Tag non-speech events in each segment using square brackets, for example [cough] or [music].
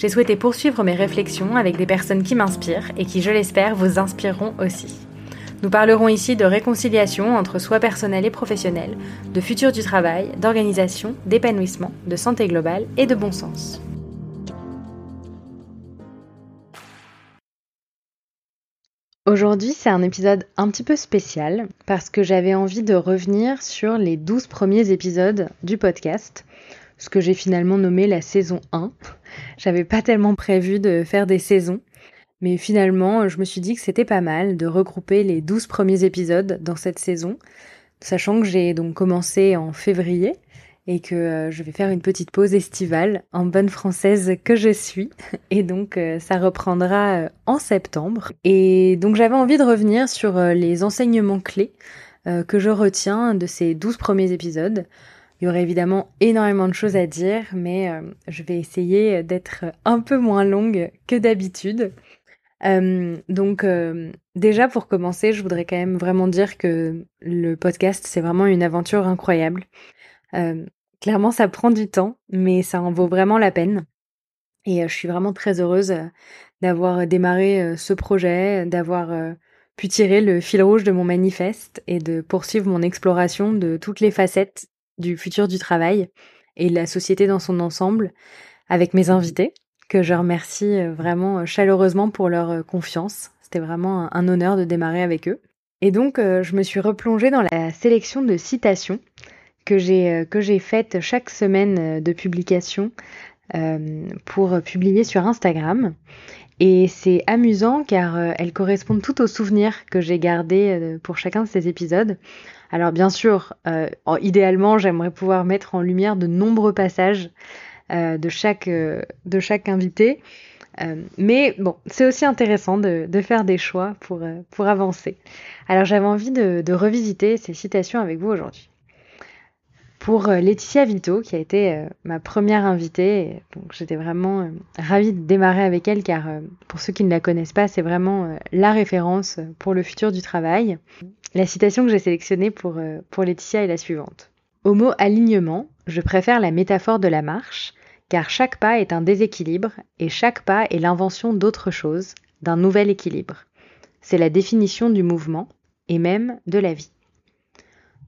J'ai souhaité poursuivre mes réflexions avec des personnes qui m'inspirent et qui, je l'espère, vous inspireront aussi. Nous parlerons ici de réconciliation entre soi personnel et professionnel, de futur du travail, d'organisation, d'épanouissement, de santé globale et de bon sens. Aujourd'hui, c'est un épisode un petit peu spécial parce que j'avais envie de revenir sur les 12 premiers épisodes du podcast ce que j'ai finalement nommé la saison 1. J'avais pas tellement prévu de faire des saisons, mais finalement, je me suis dit que c'était pas mal de regrouper les 12 premiers épisodes dans cette saison, sachant que j'ai donc commencé en février et que euh, je vais faire une petite pause estivale en bonne française que je suis. [laughs] Et donc euh, ça reprendra euh, en septembre. Et donc j'avais envie de revenir sur les enseignements clés que je retiens de ces 12 premiers épisodes. Il y aurait évidemment énormément de choses à dire, mais euh, je vais essayer d'être un peu moins longue que d'habitude. Euh, donc euh, déjà pour commencer, je voudrais quand même vraiment dire que le podcast, c'est vraiment une aventure incroyable. clairement, ça prend du temps, mais ça en vaut vraiment la peine. Et je suis vraiment très heureuse d'avoir démarré ce projet, d'avoir pu tirer le fil rouge de mon manifeste et de poursuivre mon exploration de toutes les facettes du futur du travail et la société dans son ensemble avec mes invités, que je remercie euh, vraiment euh, chaleureusement pour leur euh, confiance. C'était vraiment un honneur de démarrer avec eux. Et donc, je me suis replongée dans la sélection de citations que j'ai que j'ai faites chaque semaine de publication pour publier sur Instagram. Et c'est amusant car elles correspondent toutes aux souvenirs que j'ai gardés pour chacun de ces épisodes. Alors bien sûr, euh, idéalement, j'aimerais pouvoir mettre en lumière de nombreux passages euh, de, chaque, euh, de chaque invité. mais bon, c'est aussi intéressant de, faire des choix pour, pour avancer. Alors j'avais envie de, de, revisiter ces citations avec vous aujourd'hui. Pour Laetitia Vito, qui a été ma première invitée, donc j'étais vraiment ravie de démarrer avec elle car pour ceux qui ne la connaissent pas, c'est vraiment la référence pour le futur du travail. La citation que j'ai sélectionnée pour, euh, pour Laetitia est la suivante. Au mot alignement, je préfère la métaphore de la marche, car chaque pas est un déséquilibre et chaque pas est l'invention d'autre chose, d'un nouvel équilibre. C'est la définition du mouvement et même de la vie.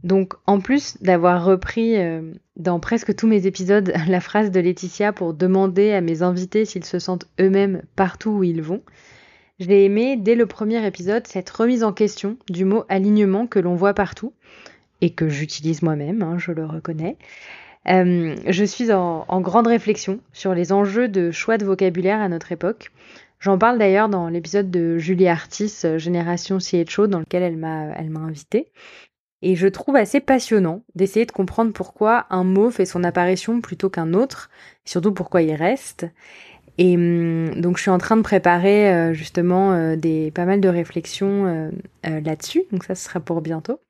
Donc, en plus d'avoir repris euh, dans presque tous mes épisodes [laughs] la phrase de Laetitia pour demander à mes invités s'ils se sentent eux-mêmes partout où ils vont, j'ai aimé dès le premier épisode cette remise en question du mot alignement que l'on voit partout et que j'utilise moi-même, hein, je le reconnais. Euh, je suis en, grande réflexion sur les enjeux de choix de vocabulaire à notre époque. J'en parle d'ailleurs dans l'épisode de Julie Artis, euh, Génération CHO, dans lequel elle m'a, elle m'a invité. Et je trouve assez passionnant d'essayer de comprendre pourquoi un mot fait son apparition plutôt qu'un autre, et surtout pourquoi il reste. Et hum, donc je suis en train de préparer euh, justement euh, pas mal de réflexions euh, là-dessus. Donc ça ce sera pour bientôt.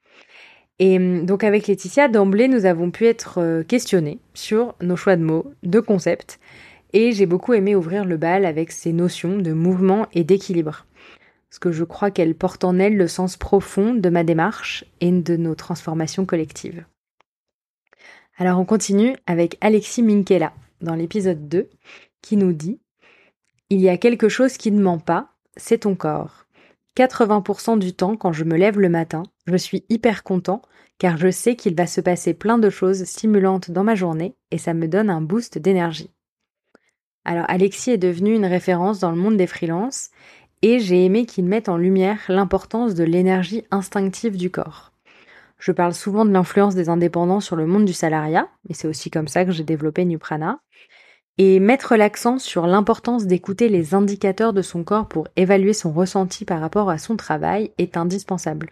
Et hum, donc avec Laetitia, d'emblée, nous avons pu être questionnés sur nos choix de mots, de concepts. Et j'ai beaucoup aimé ouvrir le bal avec ces notions de mouvement et d'équilibre. Parce que je crois qu'elle porte en elle le sens profond de ma démarche et de nos transformations collectives. Alors on continue avec Alexis Minkela dans l'épisode 2 qui nous dit Il y a quelque chose qui ne ment pas, c'est ton corps. 80% du temps, quand je me lève le matin, je suis hyper content car je sais qu'il va se passer plein de choses stimulantes dans ma journée et ça me donne un boost d'énergie. Alors Alexis est devenu une référence dans le monde des freelances et j'ai aimé qu'il mette en lumière l'importance de l'énergie instinctive du corps. Je parle souvent de l'influence des indépendants sur le monde du salariat, et c'est aussi comme ça que j'ai développé Nuprana, et mettre l'accent sur l'importance d'écouter les indicateurs de son corps pour évaluer son ressenti par rapport à son travail est indispensable.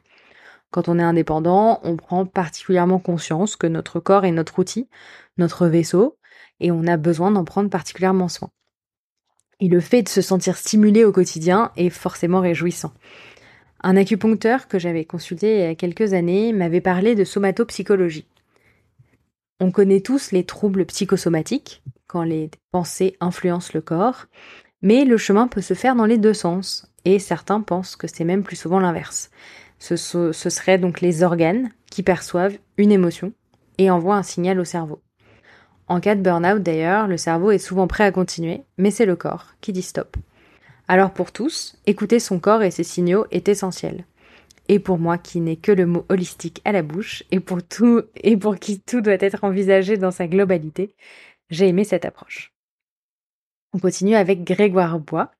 Quand on est indépendant, on prend particulièrement conscience que notre corps est notre outil, notre vaisseau, et on a besoin d'en prendre particulièrement soin. Et le fait de se sentir stimulé au quotidien est forcément réjouissant. Un acupuncteur que j'avais consulté il y a quelques années m'avait parlé de somatopsychologie. On connaît tous les troubles psychosomatiques, quand les pensées influencent le corps, mais le chemin peut se faire dans les deux sens, et certains pensent que c'est même plus souvent l'inverse. Ce, serait donc les organes qui perçoivent une émotion et envoient un signal au cerveau. En cas de burn-out d'ailleurs, le cerveau est souvent prêt à continuer, mais c'est le corps qui dit stop. Alors pour tous, écouter son corps et ses signaux est essentiel. Et pour moi qui n'ai que le mot holistique à la bouche, et pour tout, et pour qui tout doit être envisagé dans sa globalité, j'ai aimé cette approche. On continue avec Grégoire Bois,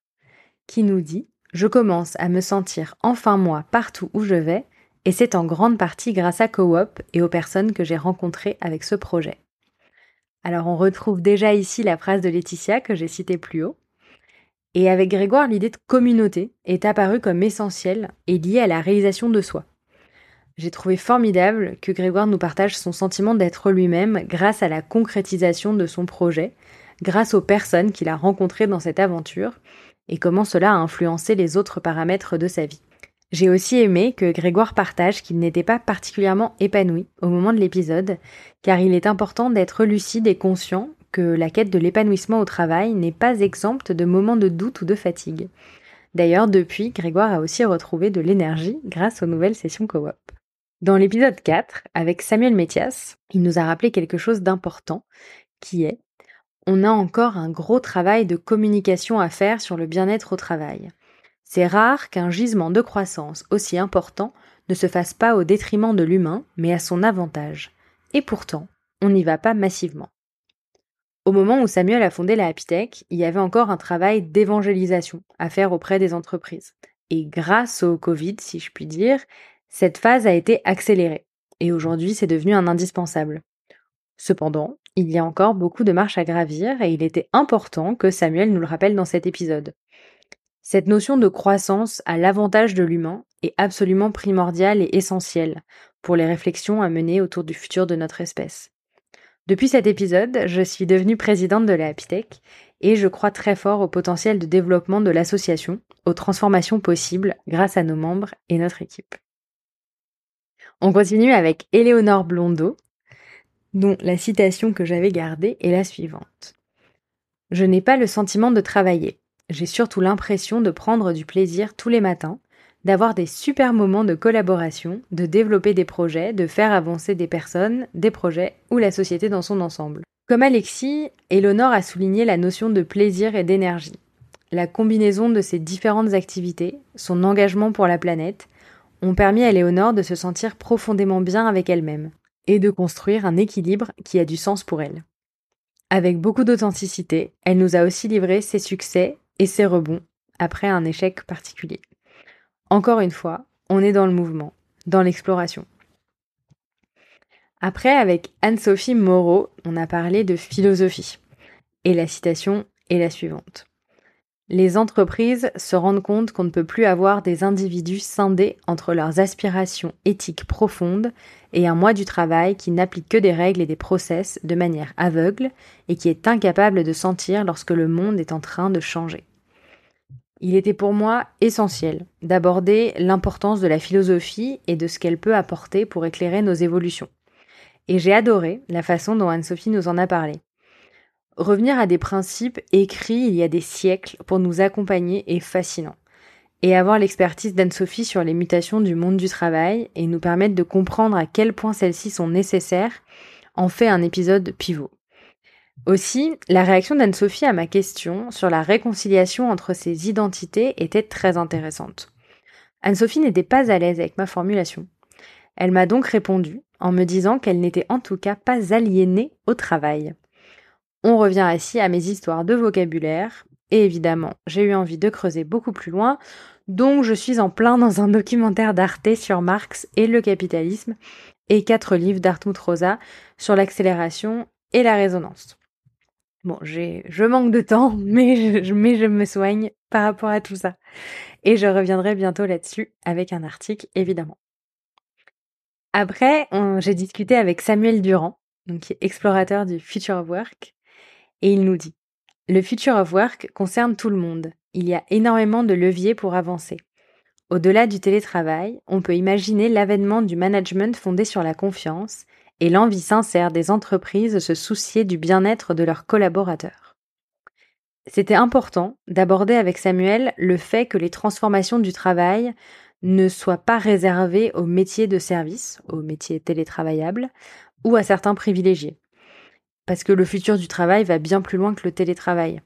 qui nous dit Je commence à me sentir enfin moi partout où je vais, et c'est en grande partie grâce à Coop et aux personnes que j'ai rencontrées avec ce projet. Alors on retrouve déjà ici la phrase de Laetitia que j'ai citée plus haut. Et avec Grégoire, l'idée de communauté est apparue comme essentielle et liée à la réalisation de soi. J'ai trouvé formidable que Grégoire nous partage son sentiment d'être lui-même grâce à la concrétisation de son projet, grâce aux personnes qu'il a rencontrées dans cette aventure, et comment cela a influencé les autres paramètres de sa vie. J'ai aussi aimé que Grégoire partage qu'il n'était pas particulièrement épanoui au moment de l'épisode, car il est important d'être lucide et conscient que la quête de l'épanouissement au travail n'est pas exempte de moments de doute ou de fatigue. D'ailleurs, depuis, Grégoire a aussi retrouvé de l'énergie grâce aux nouvelles sessions co-op. Dans l'épisode 4, avec Samuel Métias, il nous a rappelé quelque chose d'important, qui est on a encore un gros travail de communication à faire sur le bien-être au travail. C'est rare qu'un gisement de croissance aussi important ne se fasse pas au détriment de l'humain, mais à son avantage. Et pourtant, on n'y va pas massivement. Au moment où Samuel a fondé la Happy il y avait encore un travail d'évangélisation à faire auprès des entreprises. Et grâce au Covid, si je puis dire, cette phase a été accélérée. Et aujourd'hui, c'est devenu un indispensable. Cependant, il y a encore beaucoup de marches à gravir et il était important que Samuel nous le rappelle dans cet épisode. Cette notion de croissance à l'avantage de l'humain est absolument primordiale et essentielle pour les réflexions à mener autour du futur de notre espèce. Depuis cet épisode, je suis devenue présidente de la Hapitech et je crois très fort au potentiel de développement de l'association, aux transformations possibles grâce à nos membres et notre équipe. On continue avec Éléonore Blondeau, dont la citation que j'avais gardée est la suivante. Je n'ai pas le sentiment de travailler, j'ai surtout l'impression de prendre du plaisir tous les matins, d'avoir des super moments de collaboration, de développer des projets, de faire avancer des personnes, des projets ou la société dans son ensemble. Comme Alexis, Eleonore a souligné la notion de plaisir et d'énergie. La combinaison de ces différentes activités, son engagement pour la planète, ont permis à Léonore de se sentir profondément bien avec elle-même et de construire un équilibre qui a du sens pour elle. Avec beaucoup d'authenticité, elle nous a aussi livré ses succès et ses rebonds après un échec particulier. Encore une fois, on est dans le mouvement, dans l'exploration. Après, avec Anne-Sophie Moreau, on a parlé de philosophie. Et la citation est la suivante. Les entreprises se rendent compte qu'on ne peut plus avoir des individus scindés entre leurs aspirations éthiques profondes et un mois du travail qui n'applique que des règles et des process de manière aveugle et qui est incapable de sentir lorsque le monde est en train de changer. Il était pour moi essentiel d'aborder l'importance de la philosophie et de ce qu'elle peut apporter pour éclairer nos évolutions. Et j'ai adoré la façon dont Anne-Sophie nous en a parlé. Revenir à des principes écrits il y a des siècles pour nous accompagner est fascinant. Et avoir l'expertise d'Anne-Sophie sur les mutations du monde du travail et nous permettre de comprendre à quel point celles-ci sont nécessaires en fait un épisode pivot. Aussi, la réaction d'Anne-Sophie à ma question sur la réconciliation entre ces identités était très intéressante. Anne-Sophie n'était pas à l'aise avec ma formulation. Elle m'a donc répondu en me disant qu'elle n'était en tout cas pas aliénée au travail. On revient ainsi à mes histoires de vocabulaire, et évidemment, j'ai eu envie de creuser beaucoup plus loin, donc je suis en plein dans un documentaire d'Arte sur Marx et le capitalisme, et quatre livres d'Artmut Rosa sur l'accélération et la résonance. Bon, je manque de temps, [laughs] mais je, mais je me soigne par rapport à tout ça. Et je reviendrai bientôt là-dessus avec un article, évidemment. Après, j'ai discuté avec Samuel Durand, qui est explorateur du Future of Work, et il nous dit Le Future of Work concerne tout le monde. Il y a énormément de leviers pour avancer. Au-delà du télétravail, on peut imaginer l'avènement du management fondé sur la confiance et l'envie sincère des entreprises de se soucier du bien-être de leurs collaborateurs. C'était important d'aborder avec Samuel le fait que les transformations du travail ne soient pas réservées aux métiers de service, aux métiers télétravaillables, ou à certains privilégiés. Parce que le futur du travail va bien plus loin que le télétravail.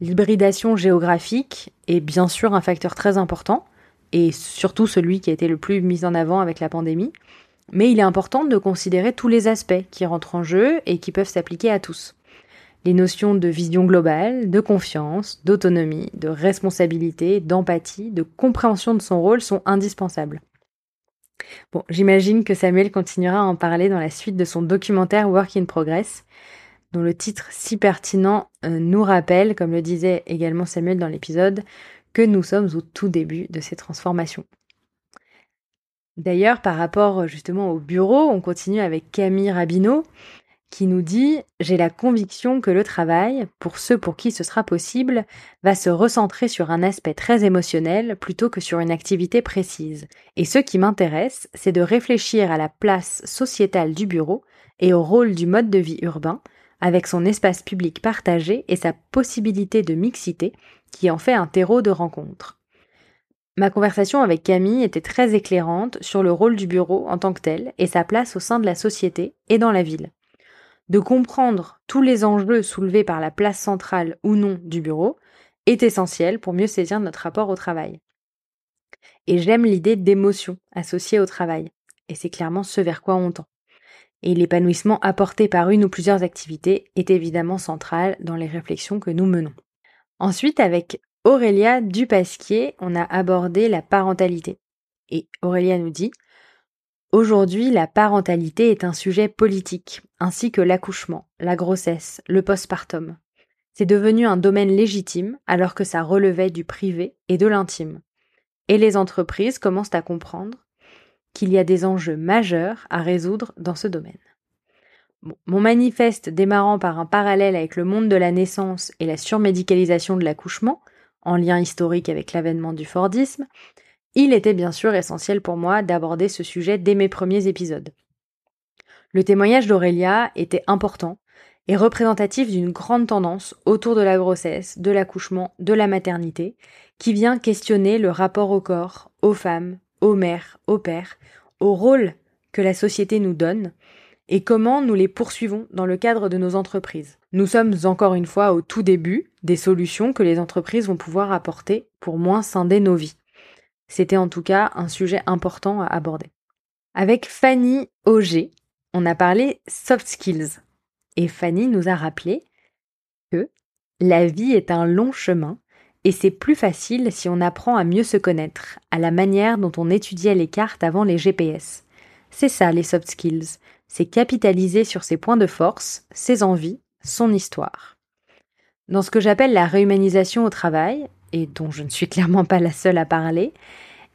L'hybridation géographique est bien sûr un facteur très important, et surtout celui qui a été le plus mis en avant avec la pandémie, mais il est important de considérer tous les aspects qui rentrent en jeu et qui peuvent s'appliquer à tous. Les notions de vision globale, de confiance, d'autonomie, de responsabilité, d'empathie, de compréhension de son rôle sont indispensables. J'imagine que Samuel continuera à en parler dans la suite de son documentaire Work in Progress, dont le titre si pertinent euh, nous rappelle, comme le disait également Samuel dans l'épisode, que nous sommes au tout début de ces transformations. D'ailleurs, par rapport justement au bureau, on continue avec Camille Rabineau qui nous dit J'ai la conviction que le travail, pour ceux pour qui ce sera possible, va se recentrer sur un aspect très émotionnel plutôt que sur une activité précise. Et ce qui m'intéresse, c'est de réfléchir à la place sociétale du bureau et au rôle du mode de vie urbain, avec son espace public partagé et sa possibilité de mixité, qui en fait un terreau de rencontre. Ma conversation avec Camille était très éclairante sur le rôle du bureau en tant que tel et sa place au sein de la société et dans la ville. De comprendre tous les enjeux soulevés par la place centrale ou non du bureau est essentiel pour mieux saisir notre rapport au travail. Et j'aime l'idée d'émotion associée au travail, et c'est clairement ce vers quoi on tend. Et l'épanouissement apporté par une ou plusieurs activités est évidemment central dans les réflexions que nous menons. Ensuite, avec Aurélia Dupasquier, on a abordé la parentalité. Et Aurélia nous dit Aujourd'hui, la parentalité est un sujet politique, ainsi que l'accouchement, la grossesse, le postpartum. C'est devenu un domaine légitime alors que ça relevait du privé et de l'intime. Et les entreprises commencent à comprendre qu'il y a des enjeux majeurs à résoudre dans ce domaine. mon manifeste démarrant par un parallèle avec le monde de la naissance et la surmédicalisation de l'accouchement en lien historique avec l'avènement du Fordisme, il était bien sûr essentiel pour moi d'aborder ce sujet dès mes premiers épisodes. Le témoignage d'Aurélia était important et représentatif d'une grande tendance autour de la grossesse, de l'accouchement, de la maternité, qui vient questionner le rapport au corps, aux femmes, aux mères, aux pères, au rôle que la société nous donne, et comment nous les poursuivons dans le cadre de nos entreprises. Nous sommes encore une fois au tout début des solutions que les entreprises vont pouvoir apporter pour moins scinder nos vies. C'était en tout cas un sujet important à aborder. Avec Fanny Auger, on a parlé soft skills. Et Fanny nous a rappelé que la vie est un long chemin et c'est plus facile si on apprend à mieux se connaître, à la manière dont on étudiait les cartes avant les GPS. C'est ça les soft skills, c'est capitaliser sur ses points de force, ses envies, son histoire. Dans ce que j'appelle la réhumanisation au travail, et dont je ne suis clairement pas la seule à parler,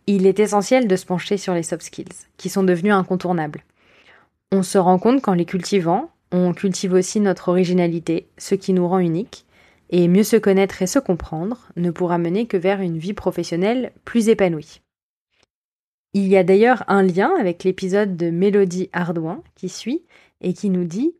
il est essentiel de se pencher sur les soft skills, qui sont devenus incontournables. On se rend compte qu'en les cultivant, on cultive aussi notre originalité, ce qui nous rend unique, et mieux se connaître et se comprendre ne pourra mener que vers une vie professionnelle plus épanouie. Il y a d'ailleurs un lien avec l'épisode de Mélodie Ardouin qui suit et qui nous dit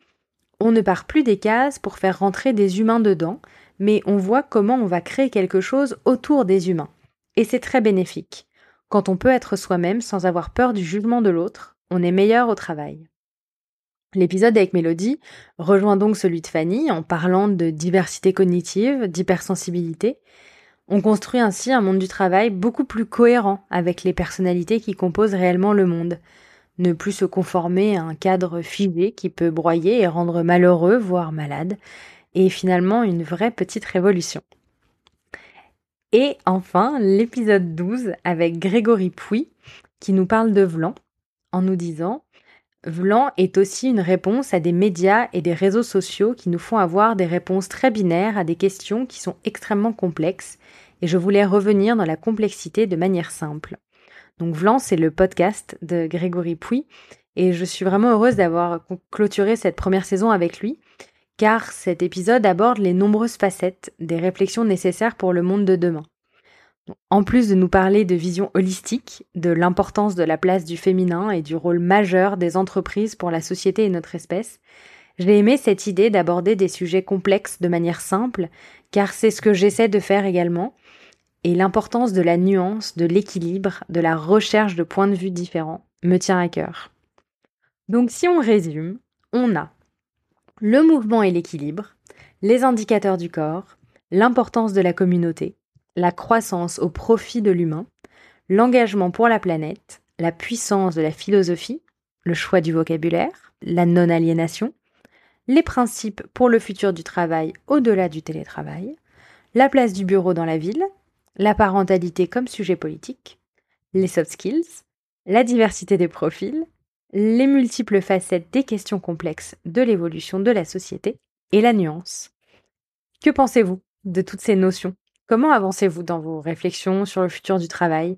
On ne part plus des cases pour faire rentrer des humains dedans, mais on voit comment on va créer quelque chose autour des humains. Et c'est très bénéfique. Quand on peut être soi-même sans avoir peur du jugement de l'autre, on est meilleur au travail. L'épisode avec Mélodie rejoint donc celui de Fanny en parlant de diversité cognitive, d'hypersensibilité, on construit ainsi un monde du travail beaucoup plus cohérent avec les personnalités qui composent réellement le monde. Ne plus se conformer à un cadre figé qui peut broyer et rendre malheureux, voire malade, et finalement une vraie petite révolution. Et enfin, l'épisode 12 avec Grégory Pouy qui nous parle de Vlan en nous disant Vlan est aussi une réponse à des médias et des réseaux sociaux qui nous font avoir des réponses très binaires à des questions qui sont extrêmement complexes et je voulais revenir dans la complexité de manière simple. Donc Vlan, c'est le podcast de Grégory Pouy et je suis vraiment heureuse d'avoir clôturé cette première saison avec lui car cet épisode aborde les nombreuses facettes des réflexions nécessaires pour le monde de demain. En plus de nous parler de vision holistique, de l'importance de la place du féminin et du rôle majeur des entreprises pour la société et notre espèce, j'ai aimé cette idée d'aborder des sujets complexes de manière simple, car c'est ce que j'essaie de faire également, et l'importance de la nuance, de l'équilibre, de la recherche de points de vue différents me tient à cœur. Donc si on résume, on a le mouvement et l'équilibre, les indicateurs du corps, l'importance de la communauté, la croissance au profit de l'humain, l'engagement pour la planète, la puissance de la philosophie, le choix du vocabulaire, la non-aliénation, les principes pour le futur du travail au-delà du télétravail, la place du bureau dans la ville, la parentalité comme sujet politique, les soft skills, la diversité des profils, les multiples facettes des questions complexes de l'évolution de la société et la nuance. Que pensez-vous de toutes ces notions? Comment avancez-vous dans vos réflexions sur le futur du travail,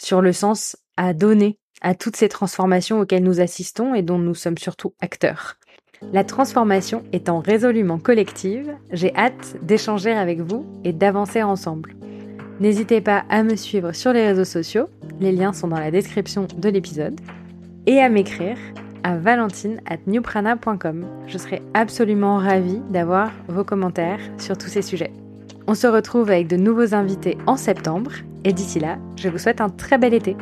sur le sens à donner à toutes ces transformations auxquelles nous assistons et dont nous sommes surtout acteurs? La transformation étant résolument collective, j'ai hâte d'échanger avec vous et d'avancer ensemble. N'hésitez pas à me suivre sur les réseaux sociaux, les liens sont dans la description de l'épisode, et à m'écrire à valentine at newprana.com. Je serai absolument ravie d'avoir vos commentaires sur tous ces sujets. On se retrouve avec de nouveaux invités en septembre et d'ici là, je vous souhaite un très bel été.